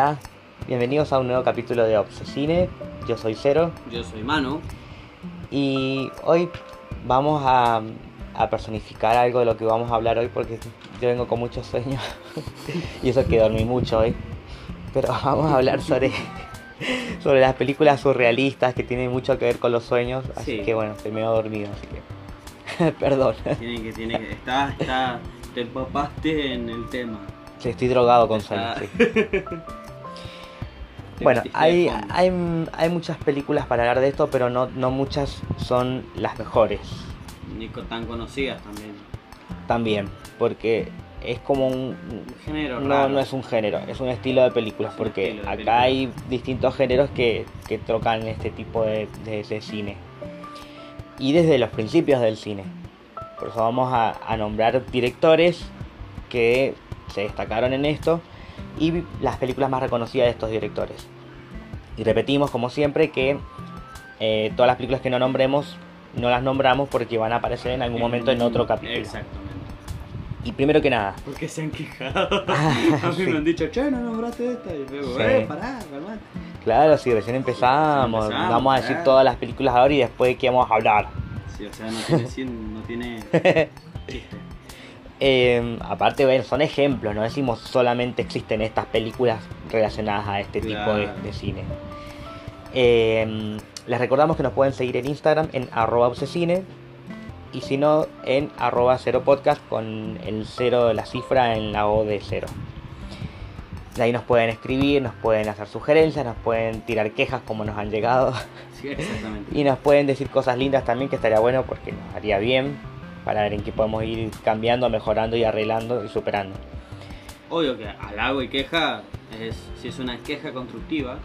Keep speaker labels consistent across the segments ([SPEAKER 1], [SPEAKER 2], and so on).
[SPEAKER 1] Hola, bienvenidos a un nuevo capítulo de Obsesine. Yo soy Cero
[SPEAKER 2] Yo soy Manu.
[SPEAKER 1] y hoy vamos a, a personificar algo de lo que vamos a hablar hoy porque yo vengo con mucho sueño y eso que dormí mucho hoy. Pero vamos a hablar sobre, sobre las películas surrealistas que tienen mucho que ver con los sueños. Así
[SPEAKER 2] Sí.
[SPEAKER 1] que bueno, estoy medio dormido, así que perdón.
[SPEAKER 2] Tiene que, tiene que. Está, está. Te empapaste en el tema.
[SPEAKER 1] Sí, estoy drogado con sueño. Sí. Bueno, hay, hay, hay muchas películas para hablar de esto, pero no, no muchas son las mejores
[SPEAKER 2] Ni tan conocidas también.
[SPEAKER 1] también, porque es como un...
[SPEAKER 2] Un género
[SPEAKER 1] No,
[SPEAKER 2] raro.
[SPEAKER 1] no es un género, es un estilo de películas,
[SPEAKER 2] Es
[SPEAKER 1] porque
[SPEAKER 2] de
[SPEAKER 1] acá
[SPEAKER 2] película.
[SPEAKER 1] hay distintos géneros que, que trocan este tipo de, de- de cine. Y desde los principios del cine. Por eso vamos a, a nombrar directores que se destacaron en esto y las películas más reconocidas de estos directores. Y repetimos como siempre que eh, todas las películas que no nombremos no las nombramos porque van a aparecer en algún momento en otro capítulo.
[SPEAKER 2] Exactamente.
[SPEAKER 1] Y primero que nada,
[SPEAKER 2] Porque se han quejado. A mí
[SPEAKER 1] sí.
[SPEAKER 2] me han dicho, che, no nombraste esta. Y digo,
[SPEAKER 1] Sí.
[SPEAKER 2] eh, pará, calmate.
[SPEAKER 1] Claro, si recién empezamos,
[SPEAKER 2] empezamos,
[SPEAKER 1] vamos a decir
[SPEAKER 2] claro.
[SPEAKER 1] todas las películas ahora y después de qué vamos a hablar.
[SPEAKER 2] Sí, o sea, no tiene. no tiene. chiste.
[SPEAKER 1] Eh, aparte, bueno, son ejemplos, no decimos solamente existen estas películas relacionadas a este tipo de, cine. Eh, les recordamos que nos pueden seguir en Instagram en arroba obsesine y si no en arroba cero podcast con el cero de la cifra en la O de cero. De ahí nos pueden escribir, nos pueden hacer sugerencias, nos pueden tirar quejas como nos han llegado.
[SPEAKER 2] Sí, exactamente.
[SPEAKER 1] Y nos pueden decir cosas lindas también, que estaría bueno porque nos haría bien para ver en qué podemos ir cambiando, mejorando y arreglando y superando.
[SPEAKER 2] Obvio que halago y queja es. Si es una queja constructiva.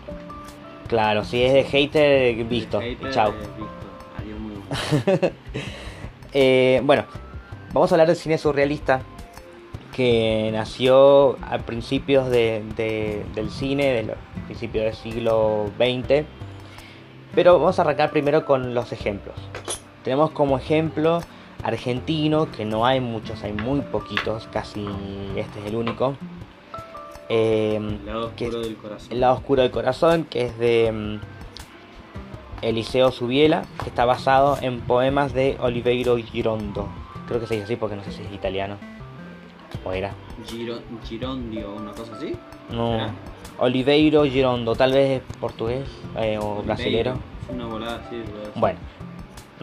[SPEAKER 1] Claro, si es de hater, visto.
[SPEAKER 2] hater, eh. Adiós, muy bueno.
[SPEAKER 1] Eh, bueno, vamos a hablar del cine surrealista que nació a principios de- de- del cine, de los principios del siglo XX. Pero vamos a arrancar primero con los ejemplos. Tenemos como ejemplo argentino, que no hay muchos, hay muy poquitos, casi este es el único. Eh,
[SPEAKER 2] El lado
[SPEAKER 1] que
[SPEAKER 2] oscuro del corazón.
[SPEAKER 1] El lado oscuro del corazón, que es de mm, Eliseo Subiela, que está basado en poemas de Oliveiro Girondo. Creo que se dice así porque no sé si es italiano. O era.
[SPEAKER 2] Giro, Girondio una cosa así.
[SPEAKER 1] No.
[SPEAKER 2] ¿Será?
[SPEAKER 1] Oliveiro Girondo, tal vez es portugués eh, o
[SPEAKER 2] Oliveira.
[SPEAKER 1] brasilero.
[SPEAKER 2] Una volada así.
[SPEAKER 1] Bueno,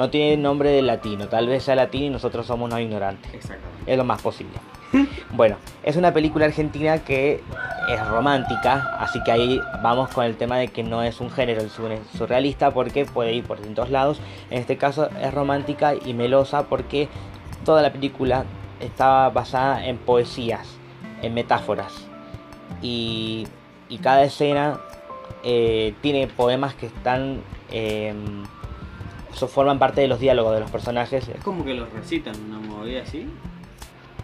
[SPEAKER 1] no tiene nombre de latino, tal vez sea latino y nosotros somos unos ignorantes.
[SPEAKER 2] Exactamente.
[SPEAKER 1] Es lo más posible. Bueno, es una película argentina que es romántica, así que ahí vamos con el tema de que no es un género surrealista porque puede ir por distintos lados. En este caso es romántica y melosa porque toda la película está basada en poesías, en metáforas. Y, y cada escena eh, tiene poemas que están... eh, so- forman parte de los diálogos de los personajes.
[SPEAKER 2] Es como que los recitan una movida así.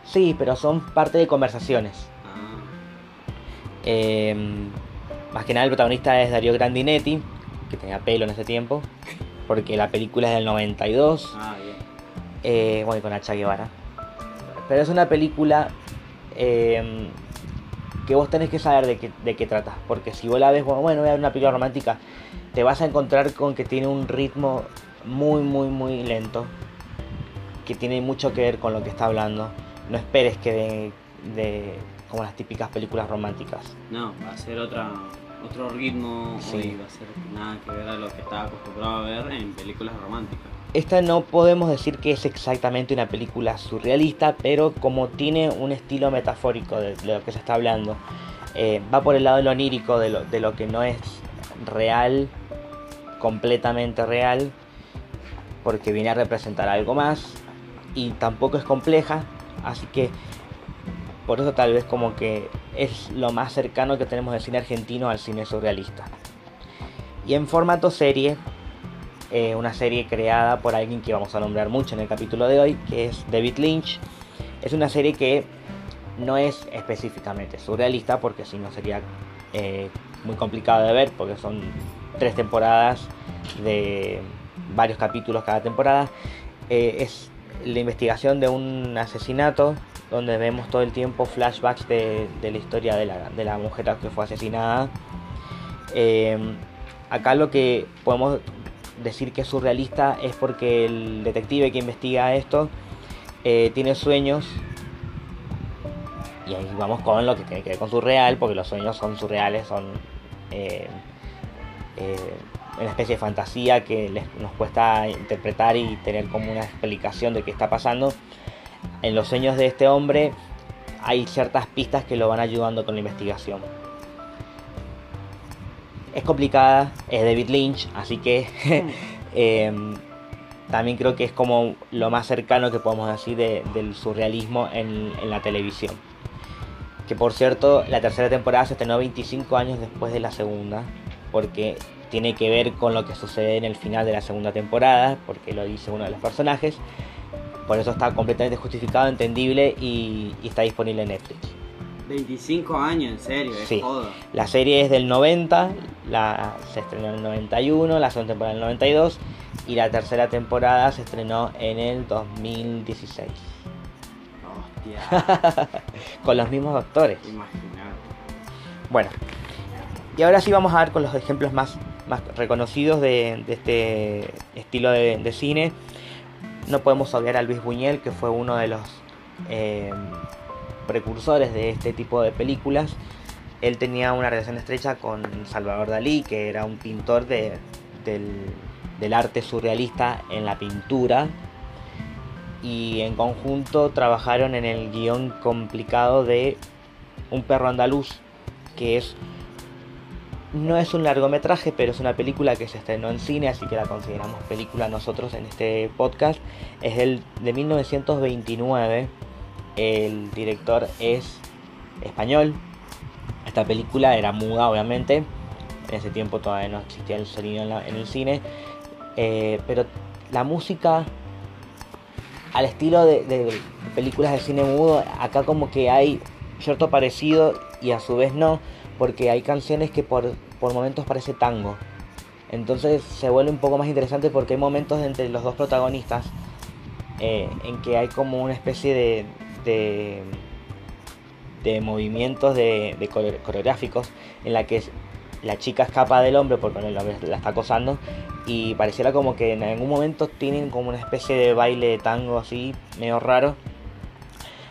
[SPEAKER 1] Sí, pero son parte de conversaciones.
[SPEAKER 2] Ah,
[SPEAKER 1] Eh, más que nada el protagonista es Darío Grandinetti, que tenía pelo en ese tiempo, porque la película es del 92,
[SPEAKER 2] ah, bien.
[SPEAKER 1] eh, bueno, y con Hacha Guevara. Pero es una película eh, que vos tenés que saber de qué, de qué trata, porque si vos la ves, bueno, voy a ver una película romántica, te vas a encontrar con que tiene un ritmo muy, muy, muy lento, que tiene mucho que ver con lo que está hablando. No esperes que de, de como las típicas películas románticas.
[SPEAKER 2] No, va a ser otra, otro ritmo
[SPEAKER 1] Sí.
[SPEAKER 2] hoy. Va a ser nada que ver a lo que estaba acostumbrado a ver en películas románticas.
[SPEAKER 1] Esta no podemos decir que es exactamente una película surrealista, pero como tiene un estilo metafórico de, de lo que se está hablando, eh, va por el lado de lo onírico, de lo, de lo que no es real, completamente real, porque viene a representar algo más, y tampoco es compleja, así que por eso tal vez como que es lo más cercano que tenemos del cine argentino al cine surrealista. Y en formato serie, eh, una serie creada por alguien que vamos a nombrar mucho en el capítulo de hoy, que es David Lynch. Es una serie que no es específicamente surrealista, porque si no sería eh, muy complicado de ver, porque son tres temporadas de varios capítulos cada temporada. Eh, es la investigación de un asesinato donde vemos todo el tiempo flashbacks de, la historia de la, de la, mujer que fue asesinada. Eh, acá lo que podemos decir que es surrealista es porque el detective que investiga esto eh, tiene sueños y ahí vamos con lo que tiene que ver con surreal porque los sueños son surreales son eh, una especie de fantasía que nos cuesta interpretar y tener como una explicación de qué está pasando en los sueños de este hombre hay ciertas pistas que lo van ayudando con la investigación. Es complicada, es David Lynch, así que em, también creo que es como lo más cercano que podemos decir del surrealismo en, en, la televisión. Que por cierto, la tercera temporada se estrenó 25 años después de la segunda, porque tiene que ver con lo que sucede en el final de la segunda temporada, porque lo dice uno de los personajes. Por eso está completamente justificado, entendible y, está disponible en Netflix.
[SPEAKER 2] 25 años, en serio, es
[SPEAKER 1] sí. La serie es del 90, la, se estrenó en el 91, la segunda temporada en el 92 y la tercera temporada se estrenó en el 2016. Hostia. con los mismos actores.
[SPEAKER 2] Imagínate.
[SPEAKER 1] Bueno, y ahora sí vamos a ver con los ejemplos más, más reconocidos de, este estilo de, de cine no podemos obviar a Luis Buñuel, que fue uno de los eh, precursores de este tipo de películas. Él tenía una relación estrecha con Salvador Dalí, que era un pintor del, del arte surrealista en la pintura. Y en conjunto trabajaron en el guion complicado de Un perro andaluz, que es no es un largometraje, pero es una película que se estrenó en cine, así que la consideramos película nosotros en este podcast. Es el de 1929. El director es español. Esta película era muda, obviamente. En ese tiempo todavía no existía el sonido en, el cine. Eh, pero la música, al estilo de películas de cine mudo, acá como que hay cierto parecido y a su vez no porque hay canciones que por, momentos parece tango. Entonces se vuelve un poco más interesante porque hay momentos entre los dos protagonistas eh, en que hay como una especie de, de, de movimientos de, coreográficos en la que la chica escapa del hombre porque el hombre la está acosando y pareciera como que en algún momento tienen como una especie de baile de tango así medio raro.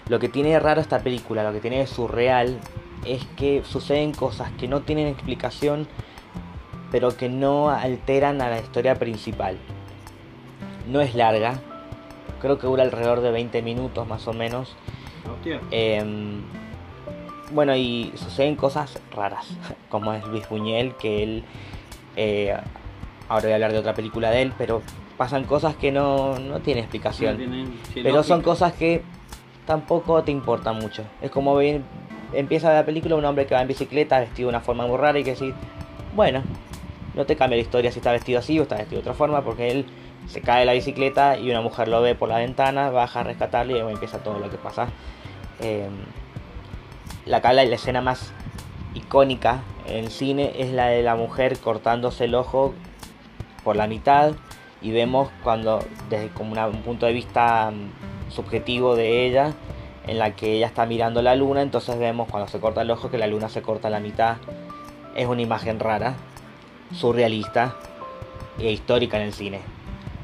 [SPEAKER 1] Lo que tiene de raro esta película, lo que tiene de surreal es que suceden cosas que no tienen explicación, pero que no alteran a la historia principal. No es larga, creo que dura alrededor de 20 minutos más o menos. Em, bueno, y suceden cosas raras, como es Luis Buñuel, que él... Eh, ahora voy a hablar de otra película de él, pero pasan cosas que no, no tienen explicación. pero son cosas que tampoco te importan mucho. Es como bien empieza la película un hombre que va en bicicleta vestido de una forma muy rara y que decir, bueno, no te cambia la historia si está vestido así o está vestido de otra forma, porque él se cae de la bicicleta y una mujer lo ve por la ventana, baja a rescatarle y empieza todo lo que pasa. Eh, la, la escena más icónica en el cine es la de la mujer cortándose el ojo por la mitad y vemos cuando desde como un punto de vista mm, subjetivo de ella en la que ella está mirando la luna, entonces vemos cuando se corta el ojo que la luna se corta a la mitad. Es una imagen rara, surrealista e histórica en el cine.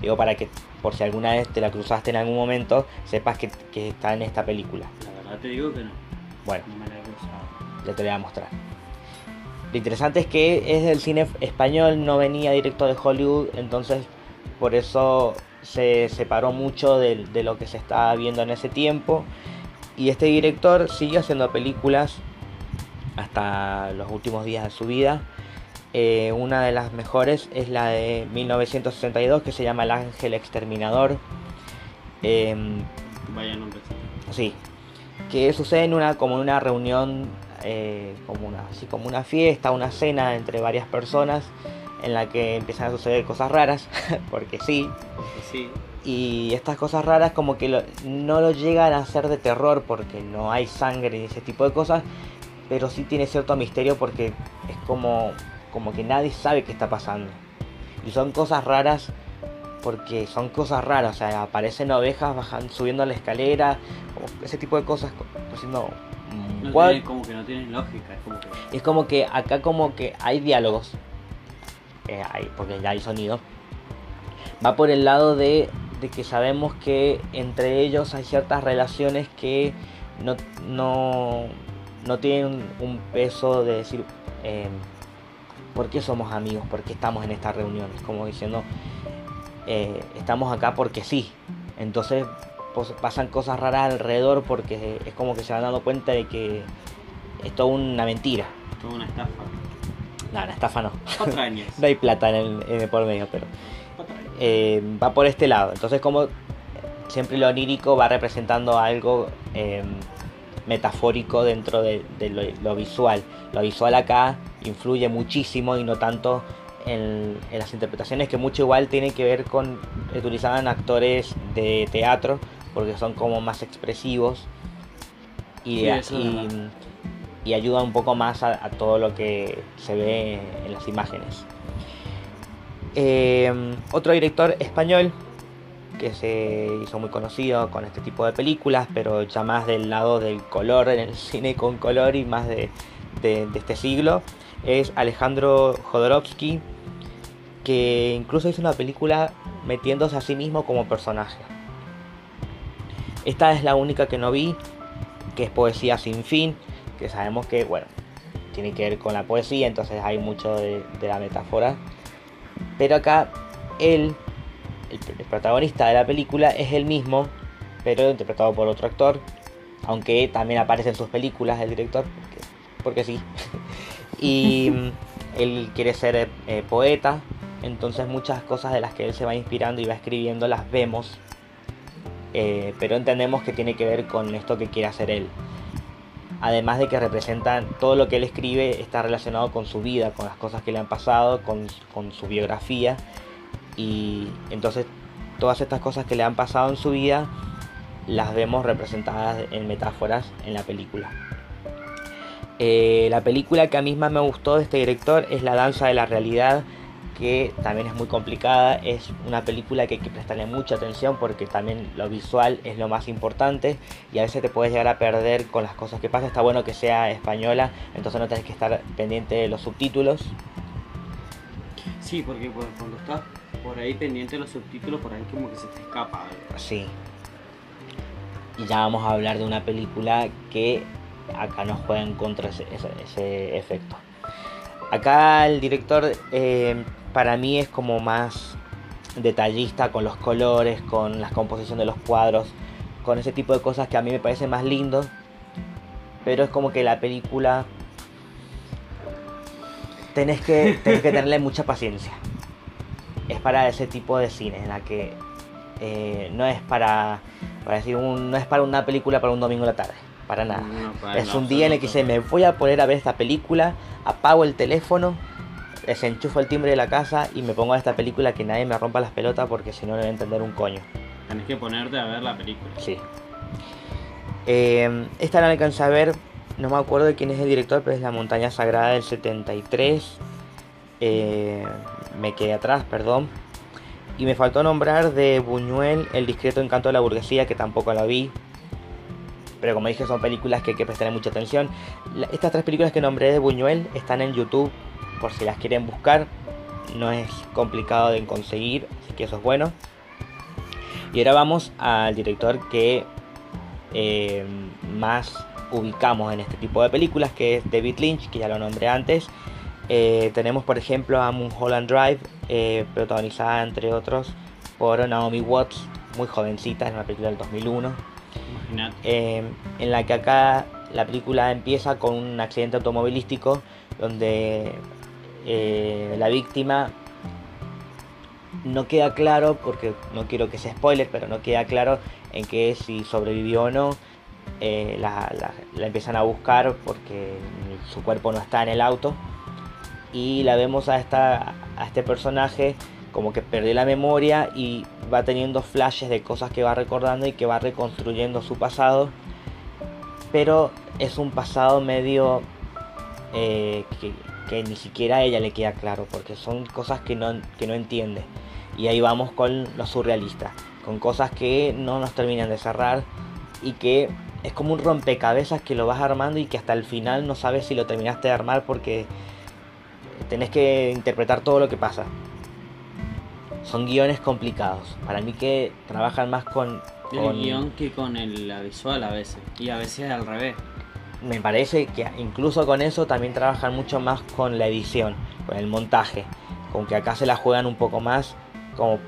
[SPEAKER 1] Digo para que por si alguna vez te la cruzaste en algún momento, sepas que, está en esta película.
[SPEAKER 2] La verdad te digo que no.
[SPEAKER 1] Bueno,
[SPEAKER 2] no me la he cruzado.
[SPEAKER 1] ya te voy a mostrar. Lo interesante es que es del cine español, no venía directo de Hollywood, entonces por eso se separó mucho de, de lo que se estaba viendo en ese tiempo y este director sigue haciendo películas hasta los últimos días de su vida. Eh, una de las mejores es la de 1962 que se llama El Ángel Exterminador.
[SPEAKER 2] Em, Vaya nombre.
[SPEAKER 1] Sí, que sucede en una como una reunión, eh, como una así como una fiesta, una cena entre varias personas en la que empiezan a suceder cosas raras, porque sí.
[SPEAKER 2] Porque sí.
[SPEAKER 1] Y estas cosas raras como que no lo llegan a ser de terror porque no hay sangre y ese tipo de cosas, pero sí tiene cierto misterio porque es como, como que nadie sabe qué está pasando. Y son cosas raras porque son cosas raras, o sea, aparecen ovejas bajando, subiendo la escalera, o ese tipo de cosas, haciendo
[SPEAKER 2] no tiene, como que no tienen lógica, es como que...
[SPEAKER 1] Es como que acá como que hay diálogos, eh, hay, porque ya hay sonido, va por el lado de, de, que sabemos que entre ellos hay ciertas relaciones que no, no, no tienen un peso de decir... Eh, ¿por qué somos amigos? ¿Por qué estamos en estas reuniones? Como diciendo, eh, estamos acá porque sí. Entonces pues, pasan cosas raras alrededor porque es como que se han dado cuenta de que es toda una mentira.
[SPEAKER 2] Toda una estafa.
[SPEAKER 1] No, una estafa no.
[SPEAKER 2] Patrañas.
[SPEAKER 1] no hay plata en el, por medio, pero eh, va por este lado. Entonces como siempre lo onírico va representando algo eh, metafórico dentro de, lo, visual. Lo visual acá influye muchísimo y no tanto en, las interpretaciones, que mucho igual tiene que ver con utilizaban actores de teatro, porque son como más expresivos y, y, ayuda un poco más a, todo lo que se ve en las imágenes. Eh, otro director español que se hizo muy conocido con este tipo de películas, pero ya más del lado del color en el cine con color y más de, este siglo, es Alejandro Jodorowsky, que incluso hizo una película metiéndose a sí mismo como personaje. Esta es la única que no vi, que es Poesía sin fin, que sabemos que, bueno, tiene que ver con la poesía, entonces hay mucho de la metáfora. Pero acá él el, protagonista de la película es el mismo, pero interpretado por otro actor, aunque también aparece en sus películas el director, porque, sí. y mm, él quiere ser eh, poeta, entonces muchas cosas de las que él se va inspirando y va escribiendo las vemos, eh, pero entendemos que tiene que ver con esto que quiere hacer él. Además de que representan todo lo que él escribe está relacionado con su vida, con las cosas que le han pasado, con, su biografía y entonces todas estas cosas que le han pasado en su vida las vemos representadas en metáforas en la película. Eh, la película que a mí más me gustó de este director es La Danza de la Realidad, que también es muy complicada, es una película que hay que prestarle mucha atención porque también lo visual es lo más importante y a veces te puedes llegar a perder con las cosas que pasan, está bueno que sea española, entonces no tenés que estar pendiente de los subtítulos.
[SPEAKER 2] Sí, porque cuando estás por ahí pendiente de los subtítulos, por ahí como que se te escapa
[SPEAKER 1] Sí. Y ya vamos a hablar de una película que acá nos juega en contra ese, ese, efecto. Acá el director eh, para mí es como más detallista con los colores, con la composición de los cuadros, con ese tipo de cosas que a mí me parece más lindo. Pero es como que la película tenés que, tenés que tenerle mucha paciencia es para ese tipo de cine, en la que eh, no es para, para decir no es para una película para un domingo de la tarde, para nada. es un día en el que se me voy a poner a ver esta película, apago el teléfono, desenchufo el timbre de la casa y me pongo a esta película que nadie me rompa las pelotas porque si no no voy a entender un coño.
[SPEAKER 2] Tienes que ponerte a ver la película.
[SPEAKER 1] Sí. Eh, esta la alcancé a ver, no me acuerdo de quién es el director, pero es La Montaña Sagrada del 73. Eh, me quedé atrás, perdón. Y me faltó nombrar de Buñuel El discreto encanto de la burguesía, que tampoco la vi. Pero como dije, son películas que hay que prestarle mucha atención. estas tres películas que nombré de Buñuel están en YouTube, por si las quieren buscar. No es complicado de conseguir, así que eso es bueno. Y ahora vamos al director que eh, más ubicamos en este tipo de películas, que es David Lynch, que ya lo nombré antes. Eh, tenemos por ejemplo a Holland Drive, eh, protagonizada entre otros por Naomi Watts, muy jovencita, es una película del 2001. Eh, en la que acá la película empieza con un accidente automovilístico donde la víctima no queda claro, porque no quiero que sea spoiler, pero no queda claro en que si sobrevivió o no. la, la empiezan a buscar porque su cuerpo no está en el auto y la vemos a, esta, a este personaje como que perdió la memoria y va teniendo flashes de cosas que va recordando y que va reconstruyendo su pasado. Pero es un pasado medio eh, que, ni siquiera a ella le queda claro, porque son cosas que no, que no entiende. Y ahí vamos con lo surrealista, con cosas que no nos terminan de cerrar y que es como un rompecabezas que lo vas armando y que hasta el final no sabes si lo terminaste de armar porque tenés que interpretar todo lo que pasa. Son guiones complicados. Para mí que trabajan más con...
[SPEAKER 2] El guion que con el, la visual a veces. Y a veces al revés.
[SPEAKER 1] Me parece que incluso con eso también trabajan mucho más con la edición, con el montaje. Con que acá se la juegan un poco más como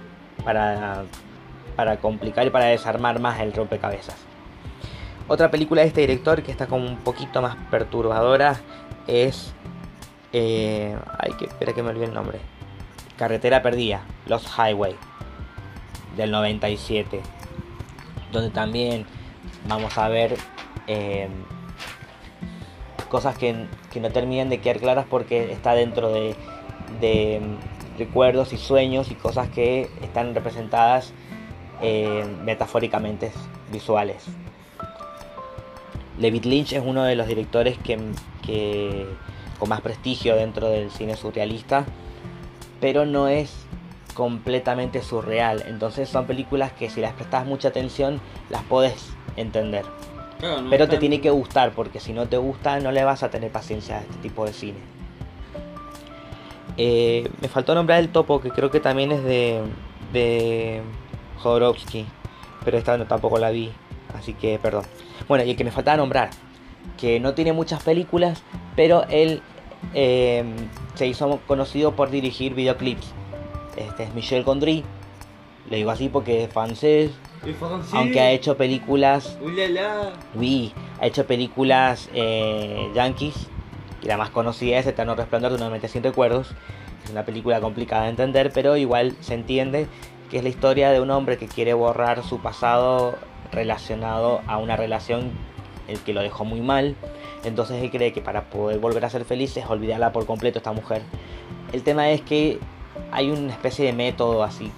[SPEAKER 1] para, para complicar y para desarmar más el rompecabezas. Otra película de este director que está como un poquito más perturbadora es... Eh, ay, que espera que me olvide el nombre. Carretera Perdida, Los Highway, del 97. Donde también vamos a ver eh, cosas que, no terminan de quedar claras porque está dentro de, mm, recuerdos y sueños y cosas que están representadas eh, metafóricamente visuales. David Lynch es uno de los directores que, con más prestigio dentro del cine surrealista, pero no es completamente surreal. Entonces son películas que si las prestas mucha atención las podés entender. Pero te tiene que gustar, porque si no te gusta no le vas a tener paciencia a este tipo de cine. Eh, me faltó nombrar el topo, que creo que también es de, de Jodorowsky, pero esta no, tampoco la vi, así que perdón. Bueno, y el que me faltaba nombrar, que no tiene muchas películas, pero él em, se hizo conocido por dirigir videoclips. Este es Michel Gondry, le digo así porque es francés, aunque ha hecho películas. Oui, ha hecho películas eh, yankees. Y la más conocida es Eterno Resplandor de una mente sin recuerdos. Es una película complicada de entender, pero igual se entiende que es la historia de un hombre que quiere borrar su pasado relacionado a una relación el que lo dejó muy mal. Entonces él cree que para poder volver a ser feliz es olvidarla por completo esta mujer. El tema es que hay una especie de método así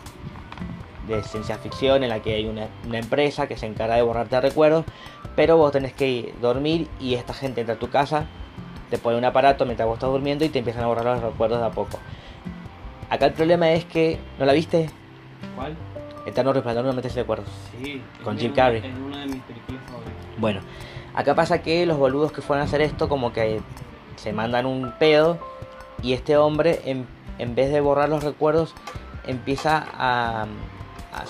[SPEAKER 1] de ciencia ficción en la que hay una, empresa que se encarga de borrarte recuerdos, pero vos tenés que dormir y esta gente entra a tu casa, te pone un aparato mientras vos estás durmiendo y te empiezan a borrar los recuerdos de a poco. Acá el problema es que, ¿no la viste?
[SPEAKER 2] ¿Cuál?
[SPEAKER 1] Eterno Resplandor no metes recuerdos.
[SPEAKER 2] Sí,
[SPEAKER 1] con Jim Carrey.
[SPEAKER 2] Es una de mis películas favoritas.
[SPEAKER 1] Bueno, acá pasa que los boludos que fueron a hacer esto, como que se mandan un pedo y este hombre, en, en vez de borrar los recuerdos, empieza a,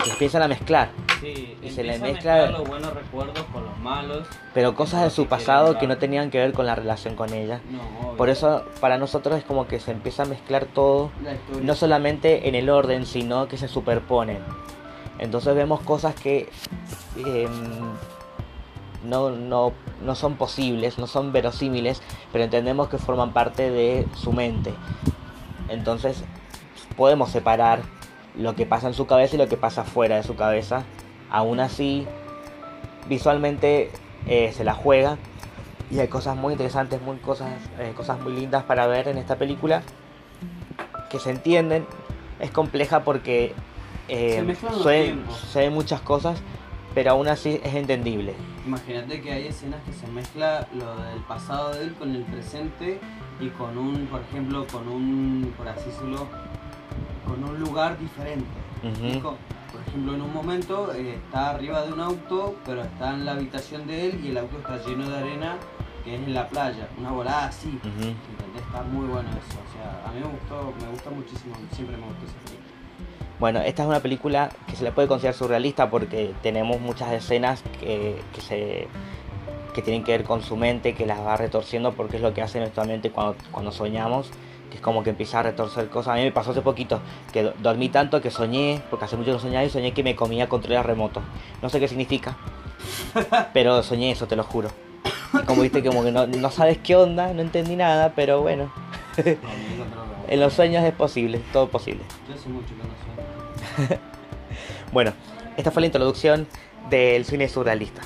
[SPEAKER 1] se empiezan a mezclar.
[SPEAKER 2] Sí, y se le mezcla los buenos recuerdos con los malos.
[SPEAKER 1] Pero cosas de su pasado que no tenían que ver con la relación con ella. Por eso para nosotros es como que se empieza a mezclar todo, no solamente en el orden, sino que se superponen. Entonces vemos cosas que em, no, no, no son posibles, no son verosímiles, pero entendemos que forman parte de su mente. Entonces podemos separar lo que pasa en su cabeza y lo que pasa fuera de su cabeza. Aún así, visualmente eh, se la juega y hay cosas muy interesantes, muy cosas, eh, cosas muy lindas para ver en esta película que se entienden. Es compleja porque eh, se ven muchas cosas, pero aún así es entendible.
[SPEAKER 2] Imagínate que hay escenas que se mezcla lo del pasado de él con el presente y con un, por ejemplo, con un, por así decirlo, con un lugar diferente. Por ejemplo, en un momento eh, está arriba de un auto, pero está en la habitación de él y el auto está lleno de arena, que es en la playa. Una volada así. Está muy bueno eso. O sea, a mí me gustó, me gusta muchísimo, siempre me gustó esa película.
[SPEAKER 1] Bueno, esta es una película que se le puede considerar surrealista porque tenemos muchas escenas que, se que tienen que ver con su mente, que las va retorciendo porque es lo que hace nuestra mente cuando, cuando soñamos que es como que empieza a retorcer cosas. A mí me pasó hace poquito que dormí tanto que soñé, porque hace mucho que soñaba y soñé que me comía controles remoto. No sé qué significa, pero soñé eso, te lo juro. como viste, como que no, sabes qué onda, no entendí nada, pero bueno. en los sueños es posible, todo posible.
[SPEAKER 2] Yo sé mucho
[SPEAKER 1] bueno, esta fue la introducción del cine surrealista.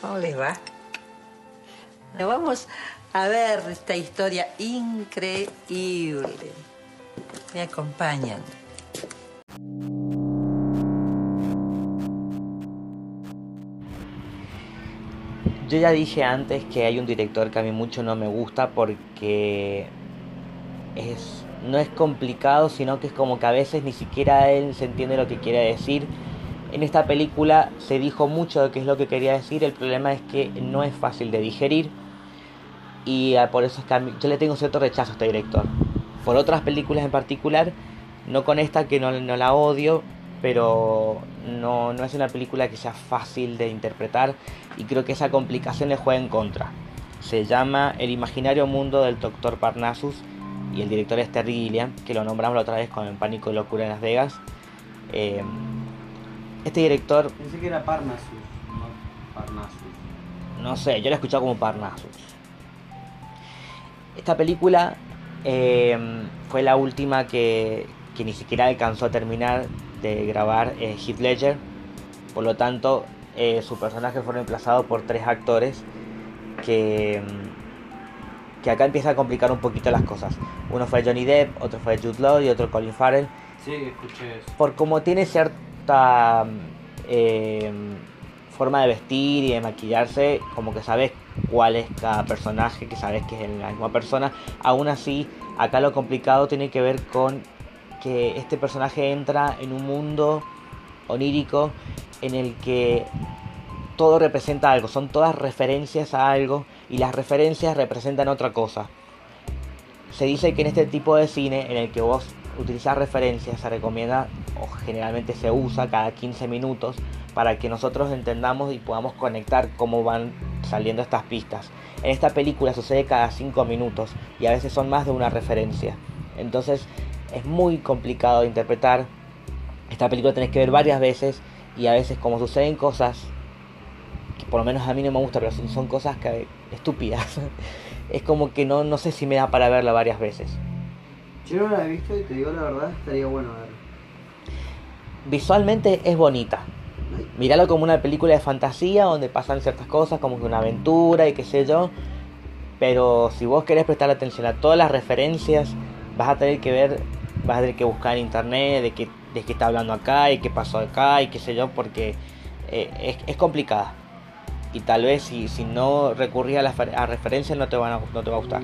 [SPEAKER 3] ¿Cómo les va? Vamos a ver esta historia increíble. Me acompañan.
[SPEAKER 1] Yo ya dije antes que hay un director que a mí mucho no me gusta porque es, no es complicado, sino que es como que a veces ni siquiera él se entiende lo que quiere decir en esta película se dijo mucho de qué es lo que quería decir, el problema es que no es fácil de digerir y ah, por eso es que yo le tengo cierto rechazo a este director. Por otras películas en particular, no con esta que no, la odio, pero no, no, es una película que sea fácil de interpretar y creo que esa complicación le juega en contra. Se llama El imaginario mundo del Doctor Parnassus y el director es Terry Gilliam, que lo nombramos la otra vez con el Pánico y Locura en Las Vegas. Eh, este director...
[SPEAKER 2] Pensé que era Parnassus, no Parnassus.
[SPEAKER 1] No sé, yo lo he escuchado como Parnassus. Esta película eh, fue la última que, que, ni siquiera alcanzó a terminar de grabar eh, Heath Ledger. Por lo tanto, eh, su personaje fue reemplazado por tres actores que que acá empieza a complicar un poquito las cosas. Uno fue Johnny Depp, otro fue Jude Law y otro Colin Farrell.
[SPEAKER 2] Sí, escuché eso.
[SPEAKER 1] Por como tiene cierta eh, forma de vestir y de maquillarse, como que sabes cuál es cada personaje, que sabes que es la misma persona. Aún así, acá lo complicado tiene que ver con que este personaje entra en un mundo onírico en el que todo representa algo, son todas referencias a algo y las referencias representan otra cosa. Se dice que en este tipo de cine en el que vos utilizas referencias se recomienda o generalmente se usa cada 15 minutos para que nosotros entendamos y podamos conectar cómo van saliendo estas pistas. En esta película sucede cada 5 minutos y a veces son más de una referencia. Entonces es muy complicado de interpretar. Esta película tenés que ver varias veces y a veces como suceden cosas que por lo menos a mí no me gusta, pero son, cosas que estúpidas. es como que no, no sé si me da para verla varias veces.
[SPEAKER 2] Yo no la he visto y te digo la verdad, estaría bueno verla.
[SPEAKER 1] Visualmente es bonita. Míralo como una película de fantasía donde pasan ciertas cosas, como que una aventura y qué sé yo. Pero si vos querés prestar atención a todas las referencias, vas a tener que ver, vas a tener que buscar en internet de qué, de qué está hablando acá y qué pasó acá y qué sé yo, porque eh, es, es complicada y tal vez si, si no recurrías a, la, a referencias no te, van a, no te va a gustar.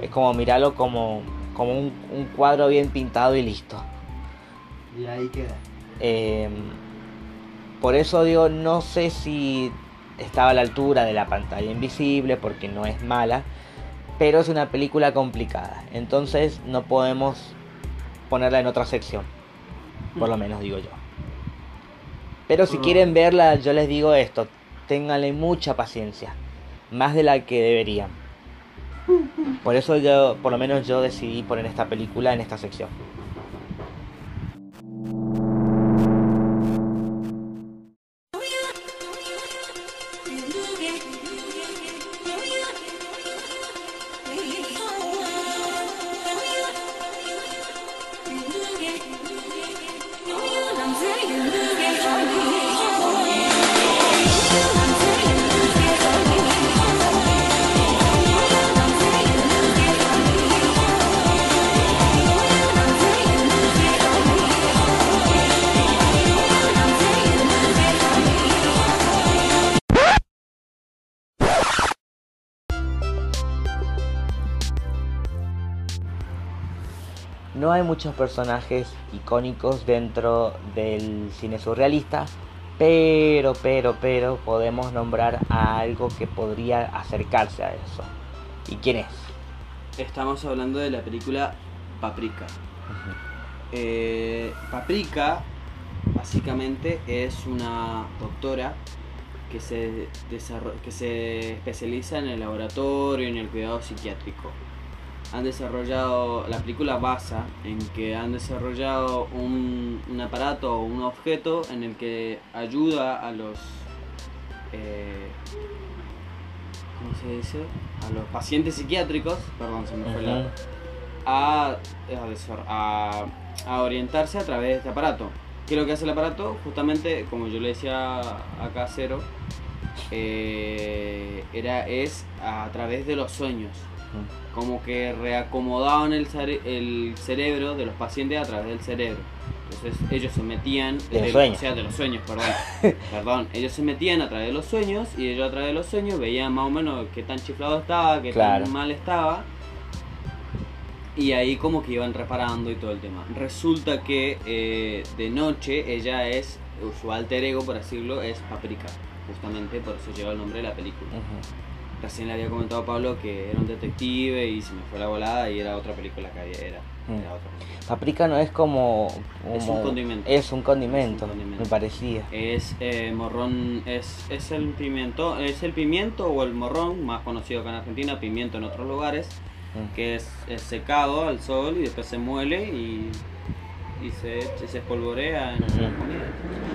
[SPEAKER 1] Es como mirarlo como, como un, cuadro bien pintado y listo.
[SPEAKER 2] Y ahí queda.
[SPEAKER 1] Em, por eso digo, no sé si estaba a la altura de la pantalla invisible porque no es mala, pero es una película complicada. Entonces no podemos ponerla en otra sección. Por lo menos digo yo. Pero si quieren verla, yo les digo esto, ténganle mucha paciencia, más de la que deberían. Por eso yo, por lo menos yo decidí poner esta película en esta sección. Muchos personajes icónicos dentro del cine surrealista, pero, pero, pero podemos nombrar a algo que podría acercarse a eso. ¿Y quién es?
[SPEAKER 2] Estamos hablando de la película Paprika. Eh, Paprika básicamente es una doctora que se, que se especializa en el laboratorio y en el cuidado psiquiátrico han desarrollado, la película basa en que han desarrollado un, un aparato o un objeto en el que ayuda a los, eh, ¿cómo se dice? A los pacientes psiquiátricos, perdón, se me fue la, a, a, a, orientarse a través de este aparato. ¿Qué es lo que hace el aparato? Justamente, como yo le decía acá Cero, eh, era, es a través de los sueños como que reacomodaban el, el cerebro de los pacientes a través del cerebro. Entonces ellos se metían
[SPEAKER 1] De los
[SPEAKER 2] el-
[SPEAKER 1] sueños.
[SPEAKER 2] o sea, de los sueños, perdón. perdón, ellos se metían a través de los sueños y ellos a través de los sueños veían más o menos qué tan chiflado estaba, qué
[SPEAKER 1] Claro.
[SPEAKER 2] tan mal estaba. Y ahí como que iban reparando y todo el tema. Resulta que eh, de noche ella es, su alter ego, por decirlo, es Paprika. Justamente por eso lleva el nombre de la película.
[SPEAKER 1] Ujú.
[SPEAKER 2] Recién le había comentado a Pablo que era un detective y se me fue la volada y era otra película que había, era.
[SPEAKER 1] Mm.
[SPEAKER 2] era otra película.
[SPEAKER 1] Paprika no es como,
[SPEAKER 2] Es un condimento.
[SPEAKER 1] Es un condimento,
[SPEAKER 2] Es un condimento.
[SPEAKER 1] me parecía.
[SPEAKER 2] Es eh, morrón, es, es el pimiento, es el pimiento o el morrón, más conocido acá en Argentina, pimiento en otros lugares,
[SPEAKER 1] Mm.
[SPEAKER 2] que es, es secado al sol y después se muele y, y se, se espolvorea en
[SPEAKER 1] Ujú.
[SPEAKER 2] la comida.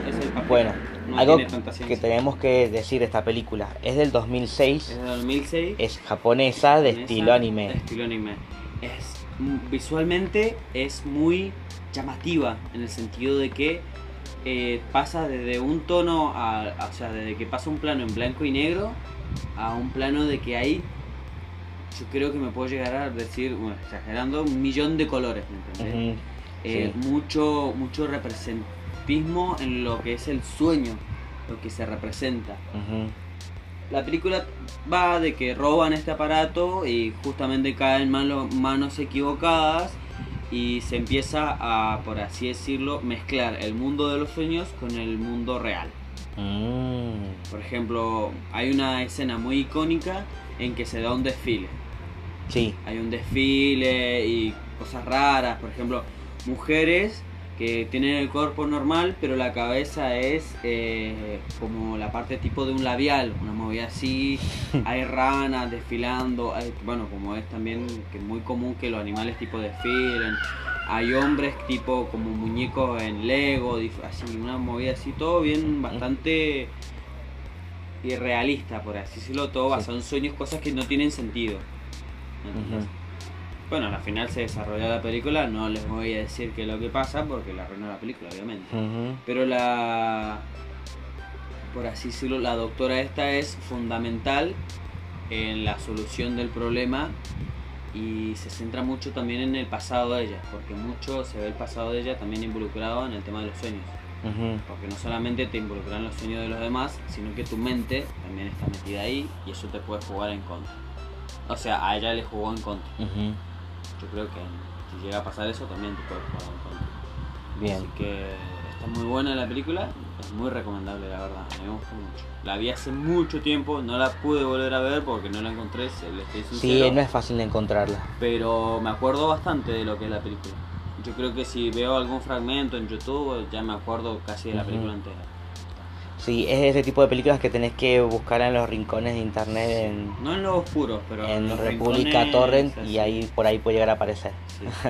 [SPEAKER 2] Es el paprika.
[SPEAKER 1] Bueno,
[SPEAKER 2] no
[SPEAKER 1] algo
[SPEAKER 2] tiene tanta
[SPEAKER 1] que tenemos que decir de esta película es del 2006,
[SPEAKER 2] Es de 2006.
[SPEAKER 1] es japonesa de estilo anime.
[SPEAKER 2] de estilo anime. Es visualmente es muy llamativa en el sentido de que eh, pasa desde un tono a, a- o sea, desde que pasa un plano en blanco y negro a un plano de que hay yo creo que me puedo llegar a decir, bueno, exagerando, un millón de colores, ¿me entendés? Eh,
[SPEAKER 1] sí.
[SPEAKER 2] mucho mucho representismo en lo que es el sueño, lo que se representa. La película va de que roban este aparato y justamente caen en mano- manos equivocadas y se empieza a, por así decirlo, mezclar el mundo de los sueños con el mundo real.
[SPEAKER 1] Mm,
[SPEAKER 2] Por ejemplo, hay una escena muy icónica en que se da un desfile.
[SPEAKER 1] sí,
[SPEAKER 2] Hay un desfile y cosas raras, por ejemplo, mujeres que tienen el cuerpo normal, pero la cabeza es eh, como la parte tipo de un labial, una movida así. Hay ranas desfilando, hay- bueno, como es también que es muy común que los animales tipo desfilen. Hay hombres tipo como muñecos en Lego, así, una movida así, todo bien, bastante irrealista, por así decirlo, todo
[SPEAKER 1] Sí.
[SPEAKER 2] basado en sueños, cosas que no tienen sentido. Bueno, al final se desarrolla la película, no les voy a decir qué es lo que pasa porque la arruina la película, obviamente. Pero la. Por así decirlo, la doctora esta es fundamental en la solución del problema y se centra mucho también en el pasado de ella, porque mucho se ve el pasado de ella también involucrado en el tema de los sueños. Porque no solamente te involucran los sueños de los demás, sino que tu mente también está metida ahí y eso te puede jugar en contra. O sea, a ella le jugó en contra.
[SPEAKER 1] Ujú.
[SPEAKER 2] Yo creo que si llega a pasar eso también te puede jugar en contra.
[SPEAKER 1] Bien.
[SPEAKER 2] Así que está muy buena la película, es muy recomendable la verdad, me gustó mucho. La vi hace mucho tiempo, no la pude volver a ver porque no la encontré, se le estoy
[SPEAKER 1] Sí,
[SPEAKER 2] sincero,
[SPEAKER 1] no es fácil de encontrarla.
[SPEAKER 2] pero me acuerdo bastante de lo que es la película. Yo creo que si veo algún fragmento en YouTube ya me acuerdo casi de la película entera.
[SPEAKER 1] Sí, es ese tipo de películas que tenés que buscar en los rincones de internet en,
[SPEAKER 2] No en los oscuros, pero
[SPEAKER 1] en
[SPEAKER 2] los
[SPEAKER 1] República
[SPEAKER 2] rincones,
[SPEAKER 1] Torrent y ahí por ahí puede llegar a aparecer.
[SPEAKER 2] Sí.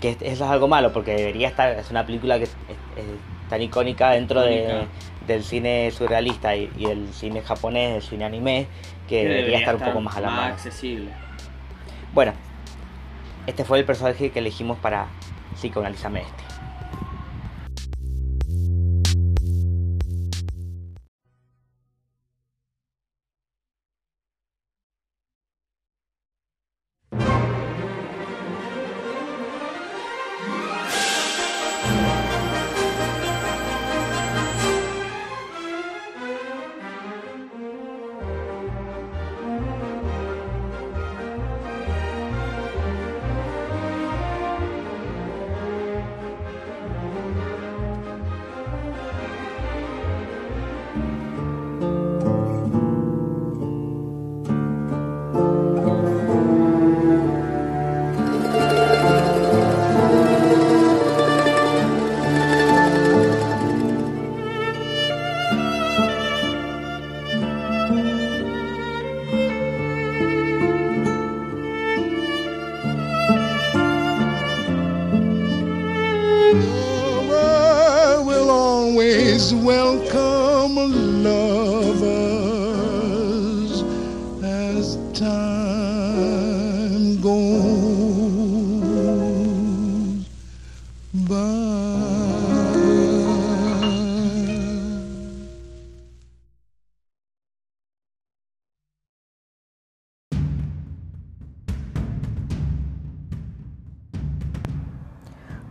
[SPEAKER 1] Que es- eso es algo malo porque debería estar, es una película que es, es tan icónica dentro de, del cine surrealista y, y del cine japonés, del cine anime, que debería, estar un poco más a la mano.
[SPEAKER 2] accesible.
[SPEAKER 1] Bueno, este fue el personaje que elegimos para psicoanalizarme este.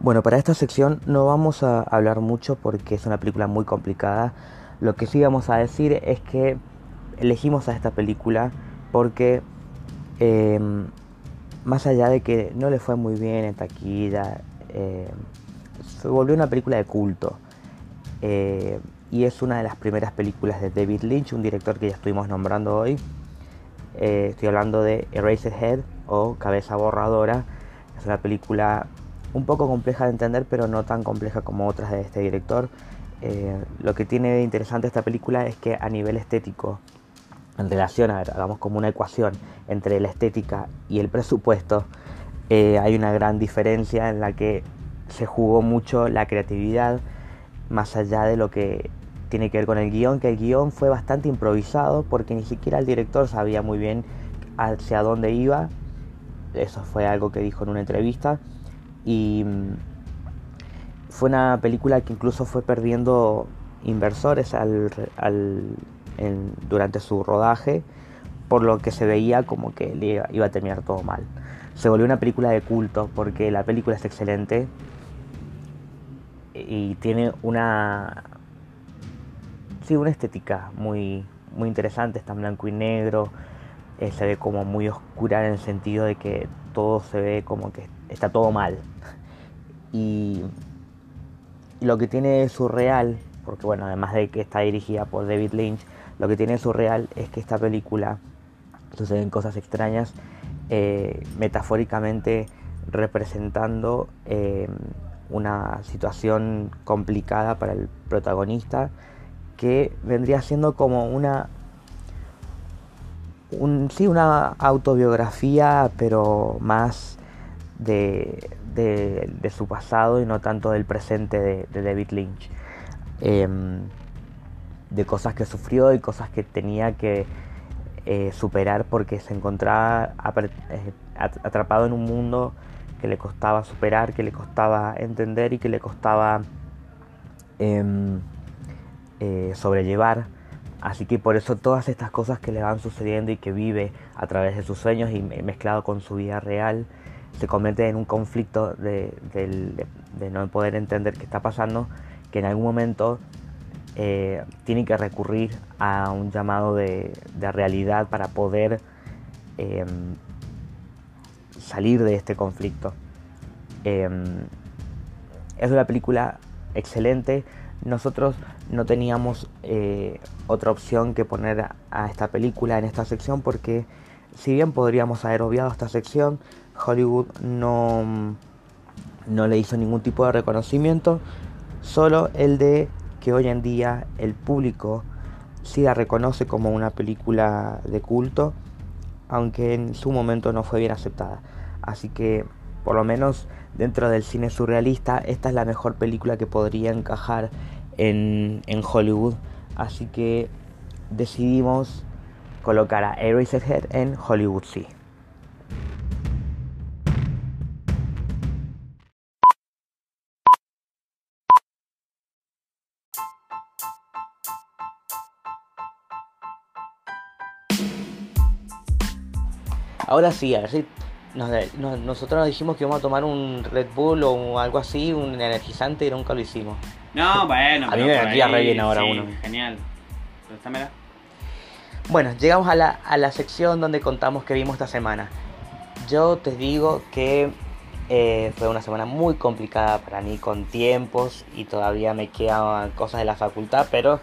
[SPEAKER 1] Bueno, para esta sección no vamos a hablar mucho porque es una película muy complicada. Lo que sí vamos a decir es que elegimos a esta película porque em, más allá de que no le fue muy bien en taquilla, em, se volvió una película de culto. Eh, y es una de las primeras películas de David Lynch, un director que ya estuvimos nombrando hoy. Eh, estoy hablando de Eraserhead o Cabeza Borradora. Es una película un poco compleja de entender, pero no tan compleja como otras de este director. Eh, lo que tiene de interesante esta película es que a nivel estético, en relación, a hagamos como una ecuación entre la estética y el presupuesto, eh, hay una gran diferencia en la que se jugó mucho la creatividad, más allá de lo que tiene que ver con el guion, que el guion fue bastante improvisado porque ni siquiera el director sabía muy bien hacia dónde iba. Eso fue algo que dijo en una entrevista. Y mm, fue una película que incluso fue perdiendo inversores al, durante su rodaje, por lo que se veía como que iba a terminar todo mal. Se volvió una película de culto porque la película es excelente y tiene una, sí, una estética muy, muy interesante, está en blanco y negro, eh, se ve como muy oscura en el sentido de que todo se ve como que está todo mal. Y, lo que tiene surreal, porque bueno, además de que está dirigida por David Lynch, lo que tiene surreal es que esta película suceden cosas extrañas, eh, metafóricamente representando eh, una situación complicada para el protagonista que vendría siendo como una un, sí, una autobiografía, pero más de, de, su pasado y no tanto del presente de, David Lynch. Em, de cosas que sufrió y cosas que tenía que eh, superar porque se encontraba eh, atrapado en un mundo que le costaba superar, que le costaba entender y que le costaba em, eh, sobrellevar. Así que por eso todas estas cosas que le van sucediendo y que vive a través de sus sueños y mezclado con su vida real, se convierte en un conflicto de, no poder entender qué está pasando, que en algún momento eh, tiene que recurrir a un llamado de, realidad para poder em, salir de este conflicto. Em, es una película excelente. Nosotros no teníamos eh, otra opción que poner a esta película en esta sección porque si bien podríamos haber obviado esta sección, Hollywood no, no le hizo ningún tipo de reconocimiento, solo el de que hoy en día el público sí la reconoce como una película de culto, aunque en su momento no fue bien aceptada. Así que, por lo menos dentro del cine surrealista, esta es la mejor película que podría encajar en, en Hollywood. Así que decidimos colocar a Eraserhead en Hollywood sí. Ahora sí, a ver si nosotros nos dijimos que íbamos a tomar un Red Bull o algo así, un energizante y nunca lo hicimos.
[SPEAKER 2] No, bueno.
[SPEAKER 1] a mí me vendría re bien ahora uno.
[SPEAKER 2] Genial.
[SPEAKER 1] Bueno, llegamos a la, a la sección donde contamos que vimos esta semana. Yo te digo que eh, fue una semana muy complicada para mí con tiempos y todavía me quedan cosas de la facultad, pero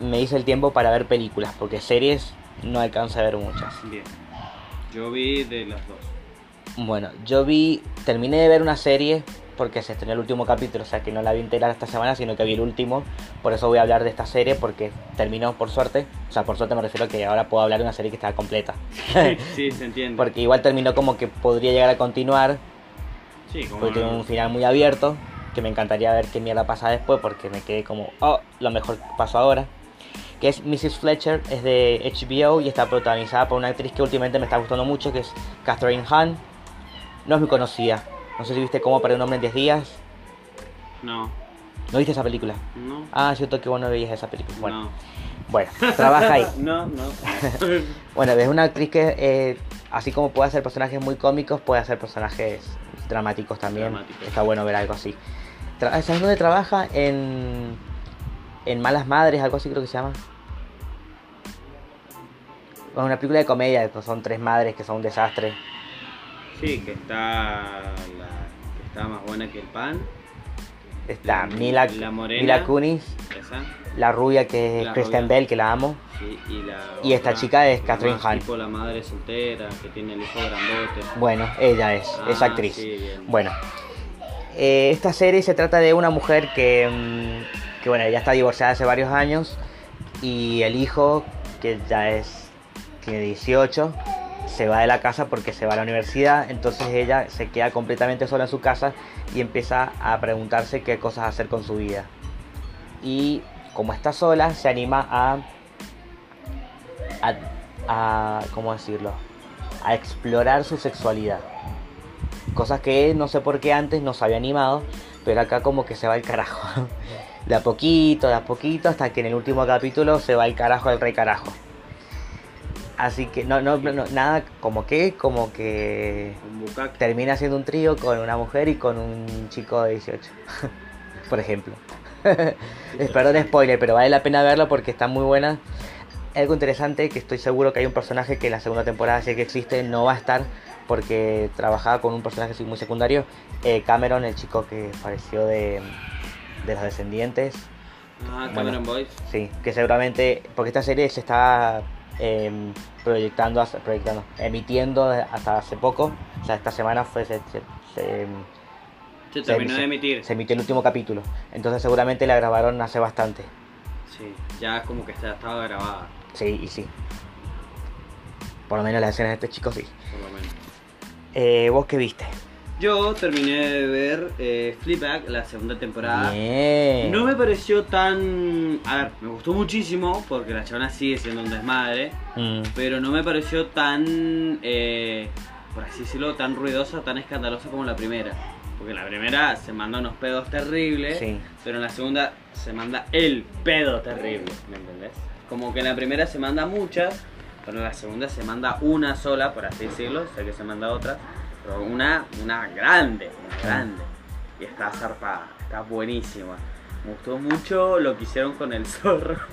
[SPEAKER 1] me hice el tiempo para ver películas, porque series no alcanzo a ver muchas.
[SPEAKER 2] Bien. Yo vi de las dos.
[SPEAKER 1] Bueno, yo vi, terminé de ver una serie porque se estrenó el último capítulo, o sea que no la vi entera esta semana, sino que vi el último. Por eso voy a hablar de esta serie porque terminó por suerte. O sea, por suerte me refiero a que ahora puedo hablar de una serie que está completa.
[SPEAKER 2] sí, se entiende.
[SPEAKER 1] porque igual terminó como que podría llegar a continuar.
[SPEAKER 2] Sí, como.
[SPEAKER 1] Porque tiene un final muy abierto, que me encantaría ver qué mierda pasa después porque me quedé como, oh, lo mejor pasó ahora que es Mrs. Fletcher, es de HBO y está protagonizada por una actriz que últimamente me está gustando mucho, que es Catherine Hahn. No es muy conocida. No sé si viste cómo para un hombre en 10 días.
[SPEAKER 2] No.
[SPEAKER 1] ¿No viste esa película?
[SPEAKER 2] No.
[SPEAKER 1] Ah, cierto que vos no veías esa película. Bueno, bueno trabaja ahí.
[SPEAKER 2] no, no.
[SPEAKER 1] bueno, es una actriz que, eh, así como puede hacer personajes muy cómicos, puede hacer personajes dramáticos también.
[SPEAKER 2] Dramáticos.
[SPEAKER 1] Está bueno ver algo así. ¿Sabes dónde trabaja? En, en Malas Madres, algo así creo que se llama. Bueno, una película de comedia, son tres madres que son un desastre.
[SPEAKER 2] Sí, que está la que está más buena que el pan.
[SPEAKER 1] Está
[SPEAKER 2] La-
[SPEAKER 1] Mila,
[SPEAKER 2] la morena.
[SPEAKER 1] Mila Kunis,
[SPEAKER 2] Esa.
[SPEAKER 1] la rubia que es
[SPEAKER 2] La
[SPEAKER 1] Kristen
[SPEAKER 2] rubia.
[SPEAKER 1] Bell, que la amo.
[SPEAKER 2] Sí, y la
[SPEAKER 1] Y esta chica es Catherine Hahn.
[SPEAKER 2] Tipo la madre soltera que tiene el hijo grandote.
[SPEAKER 1] Bueno, ella es,
[SPEAKER 2] Ah,
[SPEAKER 1] es actriz.
[SPEAKER 2] sí.
[SPEAKER 1] Bueno, eh, esta serie se trata de una mujer que, mm, que bueno, ya está divorciada hace varios años y el hijo, que ya es, tiene 18, se va de la casa porque se va a la universidad, entonces ella se queda completamente sola en su casa y empieza a preguntarse qué cosas hacer con su vida. Y como está sola, se anima a, a, a ¿cómo decirlo? A explorar su sexualidad. Cosas que no sé por qué antes no se había animado, pero acá como que se va el carajo. De a poquito, de a poquito, hasta que en el último capítulo se va el carajo del rey carajo. Así que no, no, no, nada como que, como que termina siendo un trío con una mujer y con un chico de 18. Por ejemplo. Perdón spoiler, pero vale la pena verlo porque está muy buena. Algo interesante que estoy seguro que hay un personaje que en la segunda temporada, si es que existe, no va a estar porque trabajaba con un personaje muy secundario. Eh, Cameron, el chico que apareció de, de los descendientes.
[SPEAKER 2] Ah,
[SPEAKER 1] Bueno.
[SPEAKER 2] Cameron Boys.
[SPEAKER 1] Sí, que seguramente, porque esta serie se está em, proyectando, proyectando, emitiendo hasta hace poco. O sea, esta semana fue, se, se- se, em,
[SPEAKER 2] Se terminó de emitir.
[SPEAKER 1] se emitió el último capítulo. Entonces seguramente la grabaron hace bastante.
[SPEAKER 2] Sí, ya como que está- estaba grabada,
[SPEAKER 1] Sí, y sí. Por lo menos las escenas de este chico sí.
[SPEAKER 2] por lo menos.
[SPEAKER 1] Eh, ¿Vos qué viste?
[SPEAKER 2] Yo terminé de ver eh, Fleabag, la segunda temporada.
[SPEAKER 1] Bien.
[SPEAKER 2] No me pareció tan... A ver, me gustó muchísimo porque la chavana sigue siendo un desmadre,
[SPEAKER 1] Mm,
[SPEAKER 2] pero no me pareció tan, eh, por así decirlo, tan ruidosa, tan escandalosa como la primera. Porque la primera se manda unos pedos terribles,
[SPEAKER 1] Sí.
[SPEAKER 2] pero en la segunda se manda el pedo terrible, ¿me entendés? Como que en la primera se manda muchas, pero en la segunda se manda una sola, por así decirlo, sé que se manda otras, pero una, una grande, una grande. Y está zarpada, está buenísima. Me gustó mucho lo que hicieron con el zorro.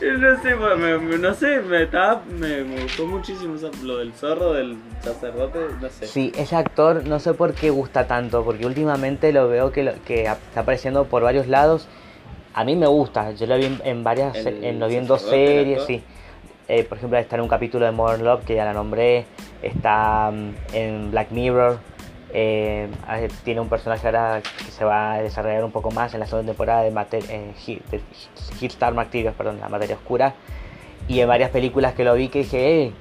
[SPEAKER 2] Yo no sé, me, me- no sé, me, estaba, me, me gustó muchísimo lo del zorro, del sacerdote, no sé.
[SPEAKER 1] Sí, ese actor no sé por qué gusta tanto, porque últimamente lo veo que, lo- que está apareciendo por varios lados. A mí me gusta, yo lo vi en, en varias,
[SPEAKER 2] El
[SPEAKER 1] en, lo vi en dos series, sí. Eh, por ejemplo, está en un capítulo de Modern Love que ya la nombré, está mm, en Black Mirror, eh, tiene un personaje ahora que se va a desarrollar un poco más en la segunda temporada de, Mater eh, de Star Materials, perdón, la materia oscura, y en varias películas que lo vi que dije, "Eh,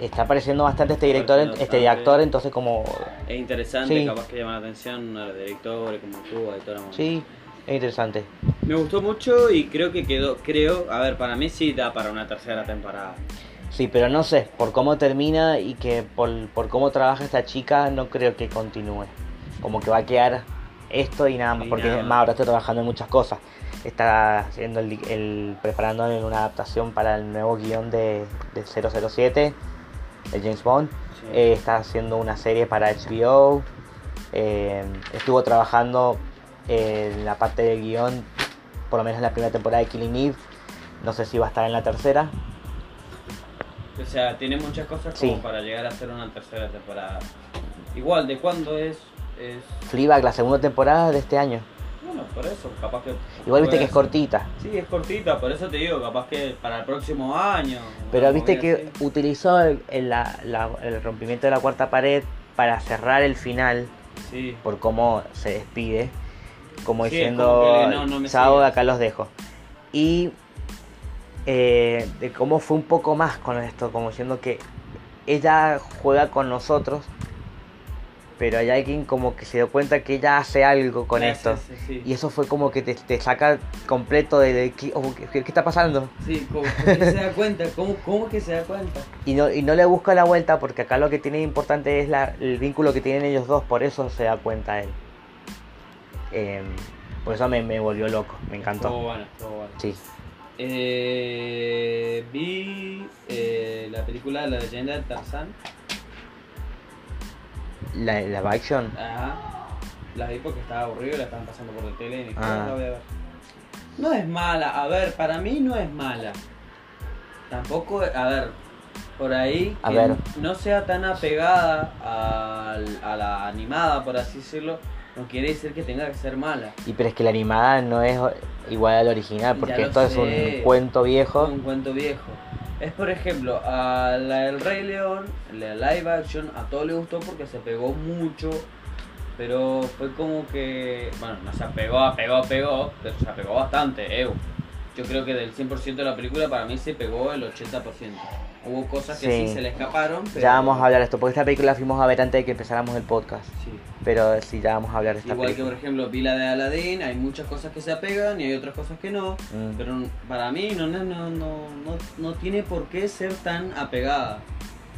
[SPEAKER 1] está apareciendo bastante este director, este actor, entonces como
[SPEAKER 2] Es interesante,
[SPEAKER 1] Sí.
[SPEAKER 2] capaz que llama la atención a los directores, como tú, y movida.
[SPEAKER 1] Sí, es interesante.
[SPEAKER 2] Me gustó mucho y creo que quedó, creo, a ver, para mí sí da para una tercera temporada.
[SPEAKER 1] Sí, pero no sé, por cómo termina y que por, por cómo trabaja esta chica, no creo que continúe. Como que va a quedar esto y nada más,
[SPEAKER 2] Y
[SPEAKER 1] porque
[SPEAKER 2] nada más.
[SPEAKER 1] más, ahora está trabajando en muchas cosas. Está haciendo el, el preparando una adaptación para el nuevo guion de, de 007 de James Bond.
[SPEAKER 2] Sí.
[SPEAKER 1] Eh, está haciendo una serie para HBO. eh, estuvo trabajando en la parte del guion, por lo menos en la primera temporada de Killing Eve. No sé si va a estar en la tercera.
[SPEAKER 2] O sea, tiene muchas cosas como
[SPEAKER 1] Sí.
[SPEAKER 2] para llegar a hacer una tercera temporada. Igual, ¿de cuándo es? es...
[SPEAKER 1] Fleabag, la segunda temporada de este año.
[SPEAKER 2] Bueno, por eso, capaz que...
[SPEAKER 1] Igual viste que es cortita.
[SPEAKER 2] Sí, es cortita, por eso te digo, capaz que para el próximo año.
[SPEAKER 1] Pero viste que
[SPEAKER 2] así.
[SPEAKER 1] utilizó el, el- la- la- el rompimiento de la cuarta pared para cerrar el final
[SPEAKER 2] Sí.
[SPEAKER 1] por cómo se despide. Como
[SPEAKER 2] Sí,
[SPEAKER 1] diciendo,
[SPEAKER 2] como no, no me
[SPEAKER 1] chao,
[SPEAKER 2] sigas".
[SPEAKER 1] acá los dejo. Y eh, de cómo fue un poco más con esto, como diciendo que ella juega con nosotros, pero hay alguien como que se dio cuenta que ella hace algo con esto.
[SPEAKER 2] Sí, sí, sí.
[SPEAKER 1] Y eso fue como que te, te saca completo de, de qué, oh, qué- qué está pasando.
[SPEAKER 2] Sí, como que se da cuenta, ¿cómo, cómo que se da cuenta?
[SPEAKER 1] Y no, y no le busca la vuelta porque acá lo que tiene importante es la, el vínculo que tienen ellos dos, por eso se da cuenta él. Em, por eso me, me volvió loco, me encantó.
[SPEAKER 2] bueno, estuvo bueno.
[SPEAKER 1] Sí.
[SPEAKER 2] Eh, vi eh, la película La leyenda de Tarzán.
[SPEAKER 1] La live action.
[SPEAKER 2] Ajá. La vi porque estaba aburrido y la estaban pasando por la tele y dije,
[SPEAKER 1] Ah.
[SPEAKER 2] "Ah, la voy a ver". No es mala, a ver, para mí no es mala. Tampoco, a ver, por ahí
[SPEAKER 1] A
[SPEAKER 2] que
[SPEAKER 1] ver.
[SPEAKER 2] no sea tan apegada a la animada, por así decirlo, no quiere decir que tenga que ser mala.
[SPEAKER 1] Y pero es que la animada no es igual al original, porque esto es un cuento viejo.
[SPEAKER 2] Un cuento viejo. Es por ejemplo, a la del Rey León, la live action, a todo le gustó porque se pegó mucho, pero fue como que, bueno, no se apegó, apegó, apegó, pero se apegó bastante, eh. Yo creo que del 100% de la película para mí se pegó el 80%. Hubo cosas que sí,
[SPEAKER 1] Sí.
[SPEAKER 2] se le escaparon, pero...
[SPEAKER 1] Ya vamos a hablar de esto, porque esta película la fuimos a ver antes de que empezáramos el podcast.
[SPEAKER 2] Sí.
[SPEAKER 1] Pero sí, ya vamos a hablar de esta
[SPEAKER 2] Igual que por ejemplo vi la de Aladdin, hay muchas cosas que se apegan y hay otras cosas que no.
[SPEAKER 1] Mm.
[SPEAKER 2] Pero para mí no, no, no, no, no, no tiene por qué ser tan apegada.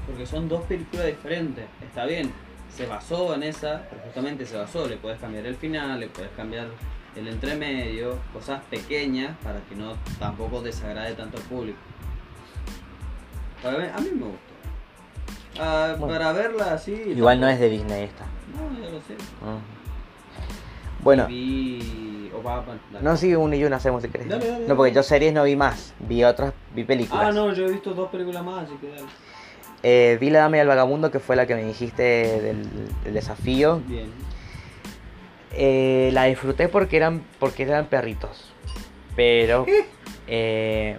[SPEAKER 2] Porque son dos películas diferentes. Está bien, se basó en esa, justamente se basó. Le puedes cambiar el final, le puedes cambiar el entremedio, cosas pequeñas para que no tampoco desagrade tanto al público. A mí me gustó. Ah,
[SPEAKER 1] Bueno.
[SPEAKER 2] Para verla así.
[SPEAKER 1] Igual no es de Disney esta.
[SPEAKER 2] No, ya lo sé.
[SPEAKER 1] Mm. Bueno,
[SPEAKER 2] Vi... o va- va- dale.
[SPEAKER 1] no sigue uno y uno hacemos si querés.
[SPEAKER 2] Dale, dale,
[SPEAKER 1] No, porque
[SPEAKER 2] dale.
[SPEAKER 1] yo series no vi más, vi otras, vi películas.
[SPEAKER 2] Ah, no, yo he visto dos películas más, así que dale.
[SPEAKER 1] Eh, vi La Dama y el Vagabundo, que fue la que me dijiste del, del desafío.
[SPEAKER 2] Bien.
[SPEAKER 1] Eh, la disfruté porque eran, porque eran perritos. Pero eh,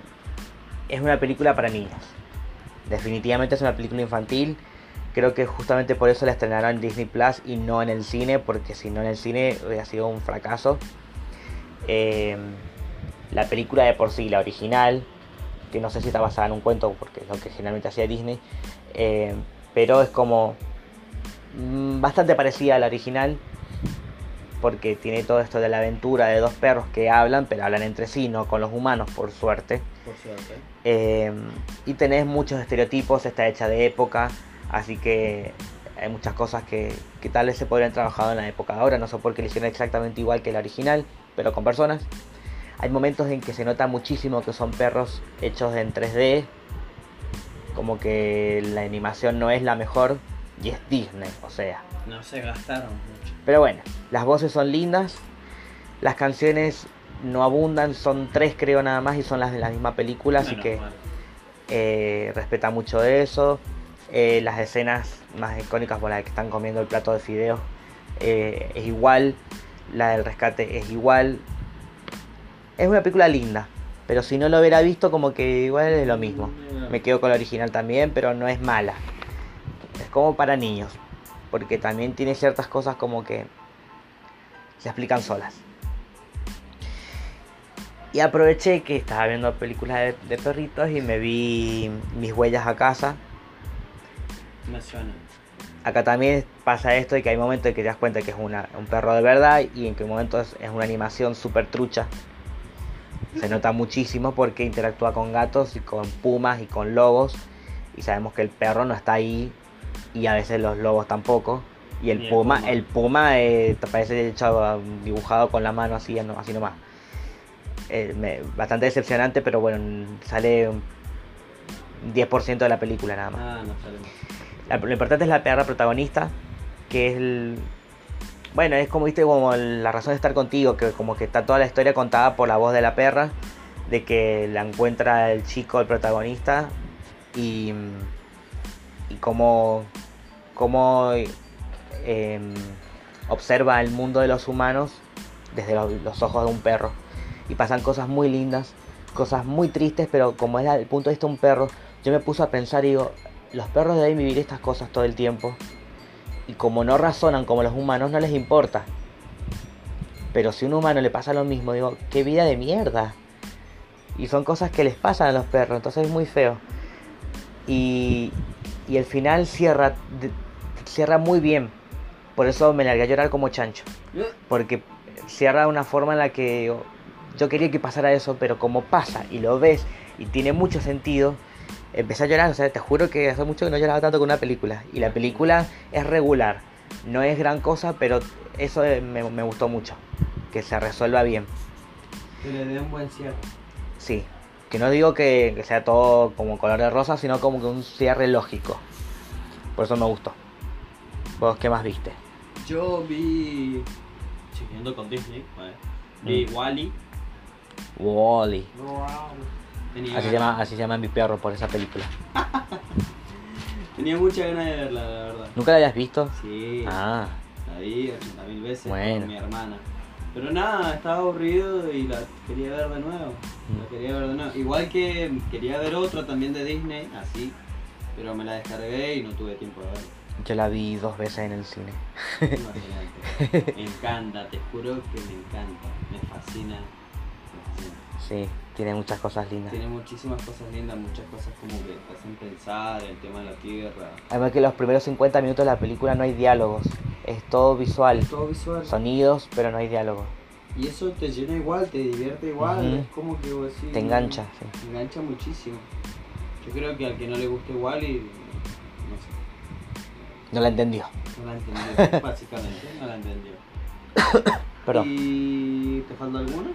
[SPEAKER 1] es una película para niños. Definitivamente es una película infantil. Creo que justamente por eso la estrenaron en Disney Plus y no en el cine, porque si no en el cine hubiera sido un fracaso. Eh, la película de por sí, la original, que no sé si está basada en un cuento, porque es lo que generalmente hacía Disney, eh, pero es como mm, bastante parecida a la original, porque tiene todo esto de la aventura de dos perros que hablan, pero hablan entre sí, no con los humanos, por suerte.
[SPEAKER 2] Por suerte.
[SPEAKER 1] Eh, y tenés muchos estereotipos, está hecha de época, así que hay muchas cosas que, que tal vez se podrían trabajado en la época de ahora, no sé por qué le hicieron exactamente igual que la original, pero con personas. Hay momentos en que se nota muchísimo que son perros hechos en 3D, como que la animación no es la mejor y es Disney, o sea.
[SPEAKER 2] No se gastaron mucho.
[SPEAKER 1] Pero bueno, las voces son lindas, las canciones no abundan, son tres creo nada más y son las de la misma película, así
[SPEAKER 2] Menos
[SPEAKER 1] que eh, respeta mucho eso. Eh, las escenas más icónicas por las que están comiendo el plato de fideos eh, es igual, la del rescate es igual. Es una película linda, pero si no lo hubiera visto como que igual es lo mismo. Me quedo con la original también, pero no es mala. Es como para niños, porque también tiene ciertas cosas como que se explican solas. Y aproveché que estaba viendo películas de, de perritos y me vi mis huellas a casa.
[SPEAKER 2] Me suena.
[SPEAKER 1] Acá también pasa esto de que hay momentos en que te das cuenta que es una- un perro de verdad y en que momentos es una animación súper trucha. Se nota muchísimo porque interactúa con gatos y con pumas y con lobos. Y sabemos que el perro no está ahí y a veces los lobos tampoco. Y el
[SPEAKER 2] Ni el
[SPEAKER 1] puma,
[SPEAKER 2] puma.
[SPEAKER 1] el puma eh, parece hecho dibujado con la mano así, así nomás. Eh, me- bastante decepcionante, pero bueno, sale un 10% de la película nada más.
[SPEAKER 2] Ah, no sale más.
[SPEAKER 1] La- lo importante es la perra protagonista, que es el... Bueno, es como, viste, como la razón de estar contigo, que como que está toda la historia contada por la voz de la perra, de que la encuentra el chico, el protagonista, y, y cómo, cómo em, observa el mundo de los humanos desde los, ojos de un perro. Y pasan cosas muy lindas, cosas muy tristes, pero como es el punto de vista de un perro, yo me puse a pensar y digo, los perros deben vivir estas cosas todo el tiempo. Y como no razonan como los humanos, no les importa. Pero si a un humano le pasa lo mismo, digo, qué vida de mierda. Y son cosas que les pasan a los perros, entonces es muy feo. Y, y el final cierra, de- cierra muy bien. Por eso me largué a llorar como chancho. Porque cierra de una forma en la que yo quería que pasara eso, pero como pasa y lo ves y tiene mucho sentido, empecé a llorar. O sea, te juro que hace mucho que no lloraba tanto con una película. Y la película es regular, no es gran cosa, pero eso eh, me, me gustó mucho. Que se resuelva bien.
[SPEAKER 2] Que le dé un buen cierre.
[SPEAKER 1] Sí. Que no digo que, que sea todo como color de rosa, sino como que un cierre lógico. Por eso me gustó. ¿Vos qué más viste?
[SPEAKER 2] Yo vi. Siguiendo con Disney, ¿vale? Vi
[SPEAKER 1] Mm.
[SPEAKER 2] Wally.
[SPEAKER 1] Wally.
[SPEAKER 2] Tenía,
[SPEAKER 1] Así se, llama, así se llama mi perro por esa película.
[SPEAKER 2] tenía mucha ganas de verla, la verdad.
[SPEAKER 1] ¿Nunca la habías visto?
[SPEAKER 2] Sí,
[SPEAKER 1] Ah,
[SPEAKER 2] la vi 80.000 veces
[SPEAKER 1] Bueno.
[SPEAKER 2] con mi hermana. Pero nada, estaba aburrido y la quería ver de nuevo. La
[SPEAKER 1] Mm.
[SPEAKER 2] quería ver de nuevo. Igual que quería ver otra también de Disney, así. Pero me la descargué y no tuve tiempo de verla.
[SPEAKER 1] yo la vi dos veces en el cine.
[SPEAKER 2] Imagínate. Me encanta, te juro que me encanta. Me fascina.
[SPEAKER 1] Sí, tiene muchas cosas lindas.
[SPEAKER 2] Tiene muchísimas cosas lindas, muchas cosas como que te hacen pensar, el tema de la tierra.
[SPEAKER 1] Además que los primeros 50 minutos de la película no hay diálogos. Es todo visual.
[SPEAKER 2] Todo visual.
[SPEAKER 1] Sonidos, pero no hay diálogo.
[SPEAKER 2] Y eso te llena igual, te divierte igual,
[SPEAKER 1] Ujú.
[SPEAKER 2] es como que vos decís,
[SPEAKER 1] Te engancha, sí.
[SPEAKER 2] Te engancha muchísimo. Yo creo que al que no le guste igual y no sé,
[SPEAKER 1] No la entendió.
[SPEAKER 2] no la entendió, básicamente, no la entendió.
[SPEAKER 1] Perdón.
[SPEAKER 2] ¿Y te falta alguna?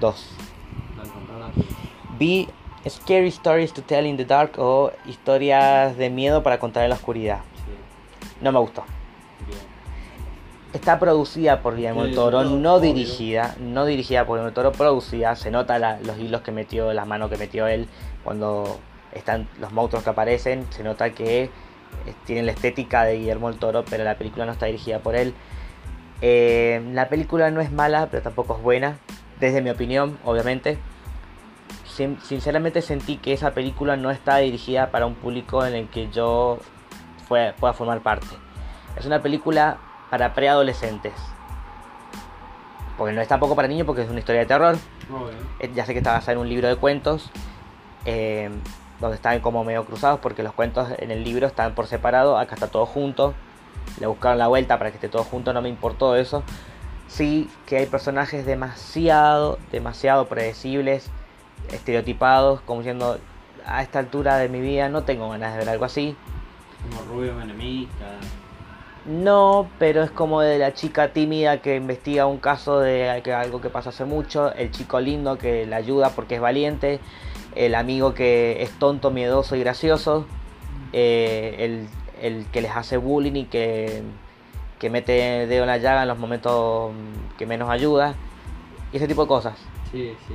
[SPEAKER 1] Dos. Vi Scary Stories to Tell in the Dark o historias de miedo para contar en la oscuridad.
[SPEAKER 2] Sí,
[SPEAKER 1] No me gustó.
[SPEAKER 2] bien.
[SPEAKER 1] Está producida por Guillermo
[SPEAKER 2] Sí,
[SPEAKER 1] del Toro,
[SPEAKER 2] no,
[SPEAKER 1] dirigida, no dirigida por Guillermo del Toro, producida. Se nota la- los hilos que metió, las manos que metió él cuando están los monstruos que aparecen. Se nota que eh, tienen la estética de Guillermo del Toro, pero la película no está dirigida por él. Eh, la película no es mala, pero tampoco es buena, desde mi opinión, obviamente. Sin- sinceramente sentí que esa película no está dirigida para un público en el que yo fue- pueda formar parte. Es una película para preadolescentes. Porque no es tampoco para niños porque es una historia de terror. Eh, Ya sé que está basada en un libro de cuentos. eh, donde están como medio cruzados porque los cuentos en el libro están por separado. Acá está todo junto. Le buscaron la vuelta para que esté todo junto. No me importó eso. Sí que hay personajes demasiado, demasiado predecibles. Estereotipados. Como diciendo, a esta altura de mi vida no tengo ganas de ver algo así.
[SPEAKER 2] Como Rubio Menemista.
[SPEAKER 1] No, pero es como de la chica tímida que investiga un caso de algo que pasó hace mucho, el chico lindo que le ayuda porque es valiente, el amigo que es tonto, miedoso y gracioso, eh, el, el que les hace bullying y que, que mete dedo en la llaga en los momentos que menos ayuda, y ese tipo de cosas.
[SPEAKER 2] Sí, sí.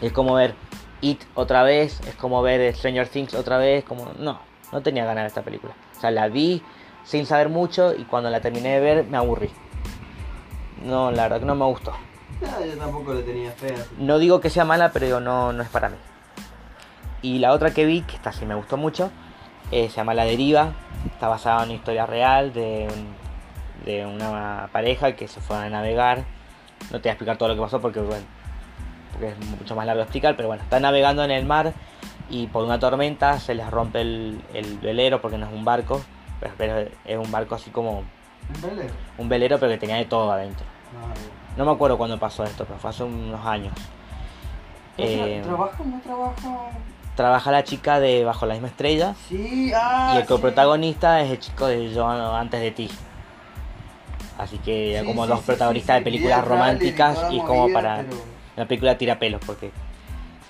[SPEAKER 1] Es como ver It otra vez, es como ver Stranger Things otra vez, como no, no tenía ganas de esta película. O sea, la vi sin saber mucho y cuando la terminé de ver me aburrí. No, la verdad que no me gustó.
[SPEAKER 2] Ah, yo tampoco le tenía fe así.
[SPEAKER 1] No digo que sea mala, pero digo, no, no es para mí. Y la otra que vi, que esta sí me gustó mucho, eh, se llama La Deriva. Está basada en una historia real de, un- de una pareja que se fue a navegar. No te voy a explicar todo lo que pasó porque, bueno, porque es mucho más largo de explicar, pero bueno, está navegando en el mar y por una tormenta se les rompe el, el velero porque no es un barco, pero, pero es un barco así como
[SPEAKER 2] ¿Un velero?
[SPEAKER 1] un velero pero que tenía de todo adentro.
[SPEAKER 2] Ah.
[SPEAKER 1] No me acuerdo cuándo pasó esto, pero fue hace unos años.
[SPEAKER 2] ¿No tra-
[SPEAKER 1] Eh,
[SPEAKER 2] ¿Trabaja? ¿No trabaja?
[SPEAKER 1] trabaja la chica de Bajo la misma estrella
[SPEAKER 2] Sí, ah,
[SPEAKER 1] y el
[SPEAKER 2] sí.
[SPEAKER 1] coprotagonista es el chico de Yo antes de ti. Así que
[SPEAKER 2] Sí,
[SPEAKER 1] como
[SPEAKER 2] sí,
[SPEAKER 1] dos
[SPEAKER 2] sí,
[SPEAKER 1] protagonistas de películas
[SPEAKER 2] y
[SPEAKER 1] románticas y
[SPEAKER 2] la
[SPEAKER 1] como para
[SPEAKER 2] pero-
[SPEAKER 1] una película tira pelos porque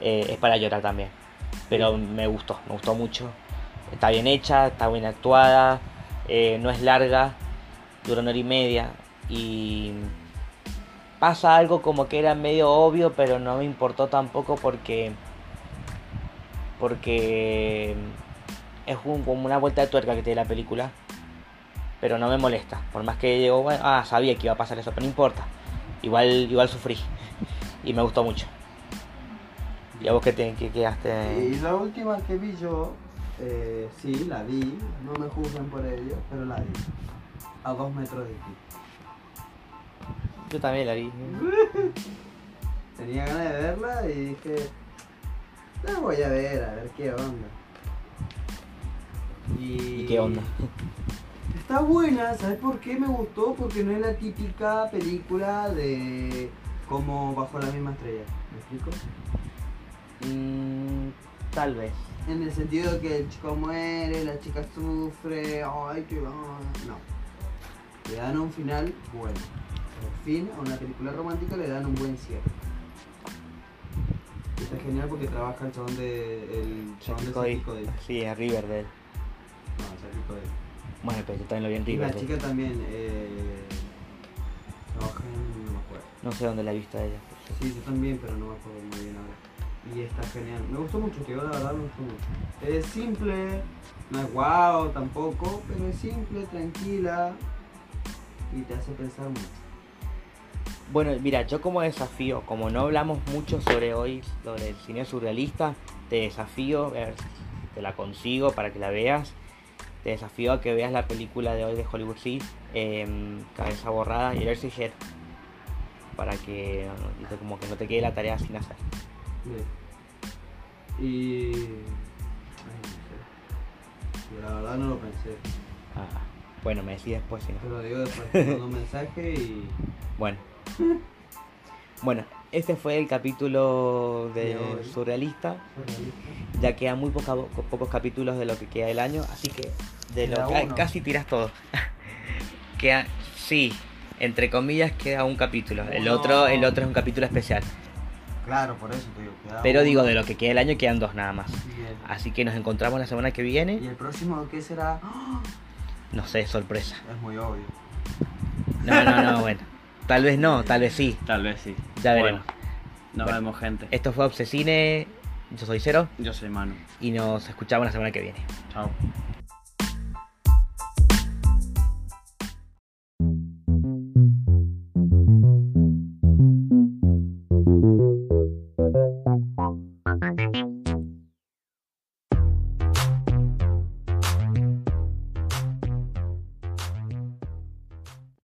[SPEAKER 1] eh, es para llorar también. Pero me gustó, me gustó mucho. Está bien hecha, está bien actuada, eh, no es larga, dura una hora y media y pasa algo como que era medio obvio, pero no me importó tampoco porque porque es un- como una vuelta de tuerca que tiene la película, pero no me molesta, por más que llegó, bueno, ah, sabía que iba a pasar eso, pero no importa. Igual igual sufrí y me gustó mucho. ¿Y a vos qué te qué quedaste?
[SPEAKER 2] Y la última que vi yo, eh, sí, la vi, no me juzguen por ello, pero la vi. A dos metros de ti.
[SPEAKER 1] Yo también la vi.
[SPEAKER 2] Tenía ganas de verla y dije, la voy a ver, a ver qué onda. Y,
[SPEAKER 1] ¿Y qué onda?
[SPEAKER 2] Está buena, ¿sabes por qué me gustó? Porque no es la típica película de como bajo la misma estrella. ¿Me explico?
[SPEAKER 1] Mm, tal vez.
[SPEAKER 2] En el sentido de que el chico muere, la chica sufre, ay, que va. No. Le dan un final bueno. Por fin, a una película romántica le dan un buen cierre. Y Está genial porque trabaja el chabón de. El chabón de
[SPEAKER 1] Cody. Sí, es Riverdale.
[SPEAKER 2] No, Saki Cody.
[SPEAKER 1] Bueno, pero también lo vi en
[SPEAKER 2] Y la chica también eh, trabaja en. no me acuerdo.
[SPEAKER 1] No sé dónde la he visto a ella.
[SPEAKER 2] Sí, yo también, pero no me acuerdo muy bien ahora. Y está genial. Me gustó mucho, tío, la verdad me gustó mucho. Es simple, no es guau tampoco, pero es simple, tranquila y te hace pensar mucho.
[SPEAKER 1] Bueno, mira, yo como desafío, como no hablamos mucho sobre hoy, sobre el cine surrealista, te desafío, a ver te la consigo para que la veas. Te desafío a que veas la película de hoy de Hollywood Sea, em, Cabeza Borrada y Head para que no, como que no te quede la tarea sin hacer.
[SPEAKER 2] Bien. Y. Ay, no sé. La verdad no lo pensé.
[SPEAKER 1] Ah, bueno, me decís después si no.
[SPEAKER 2] Te lo digo después, te mando un mensaje y.
[SPEAKER 1] Bueno. Bueno, este fue el capítulo de. Surrealista.
[SPEAKER 2] Surrealista.
[SPEAKER 1] Ya quedan muy poca- pocos capítulos de lo que queda del año, así que de lo
[SPEAKER 2] uno.
[SPEAKER 1] casi tiras todo. queda, sí, entre comillas queda un capítulo. El otro, el otro es un capítulo especial.
[SPEAKER 2] Claro, por eso te digo.
[SPEAKER 1] Pero digo, de lo que queda del año quedan dos nada más.
[SPEAKER 2] Bien.
[SPEAKER 1] Así que nos encontramos la semana que viene.
[SPEAKER 2] ¿Y el próximo qué será?
[SPEAKER 1] No sé, sorpresa.
[SPEAKER 2] Es muy obvio.
[SPEAKER 1] No, no, no, bueno. Tal vez no, tal vez sí.
[SPEAKER 4] Tal vez sí.
[SPEAKER 1] Ya
[SPEAKER 4] Bueno,
[SPEAKER 1] veremos.
[SPEAKER 4] Nos
[SPEAKER 1] Bueno.
[SPEAKER 4] vemos, gente.
[SPEAKER 1] Esto fue Obsesine. Yo soy Cero
[SPEAKER 4] Yo soy Manu.
[SPEAKER 1] y nos escuchamos la semana que viene.
[SPEAKER 4] Chao.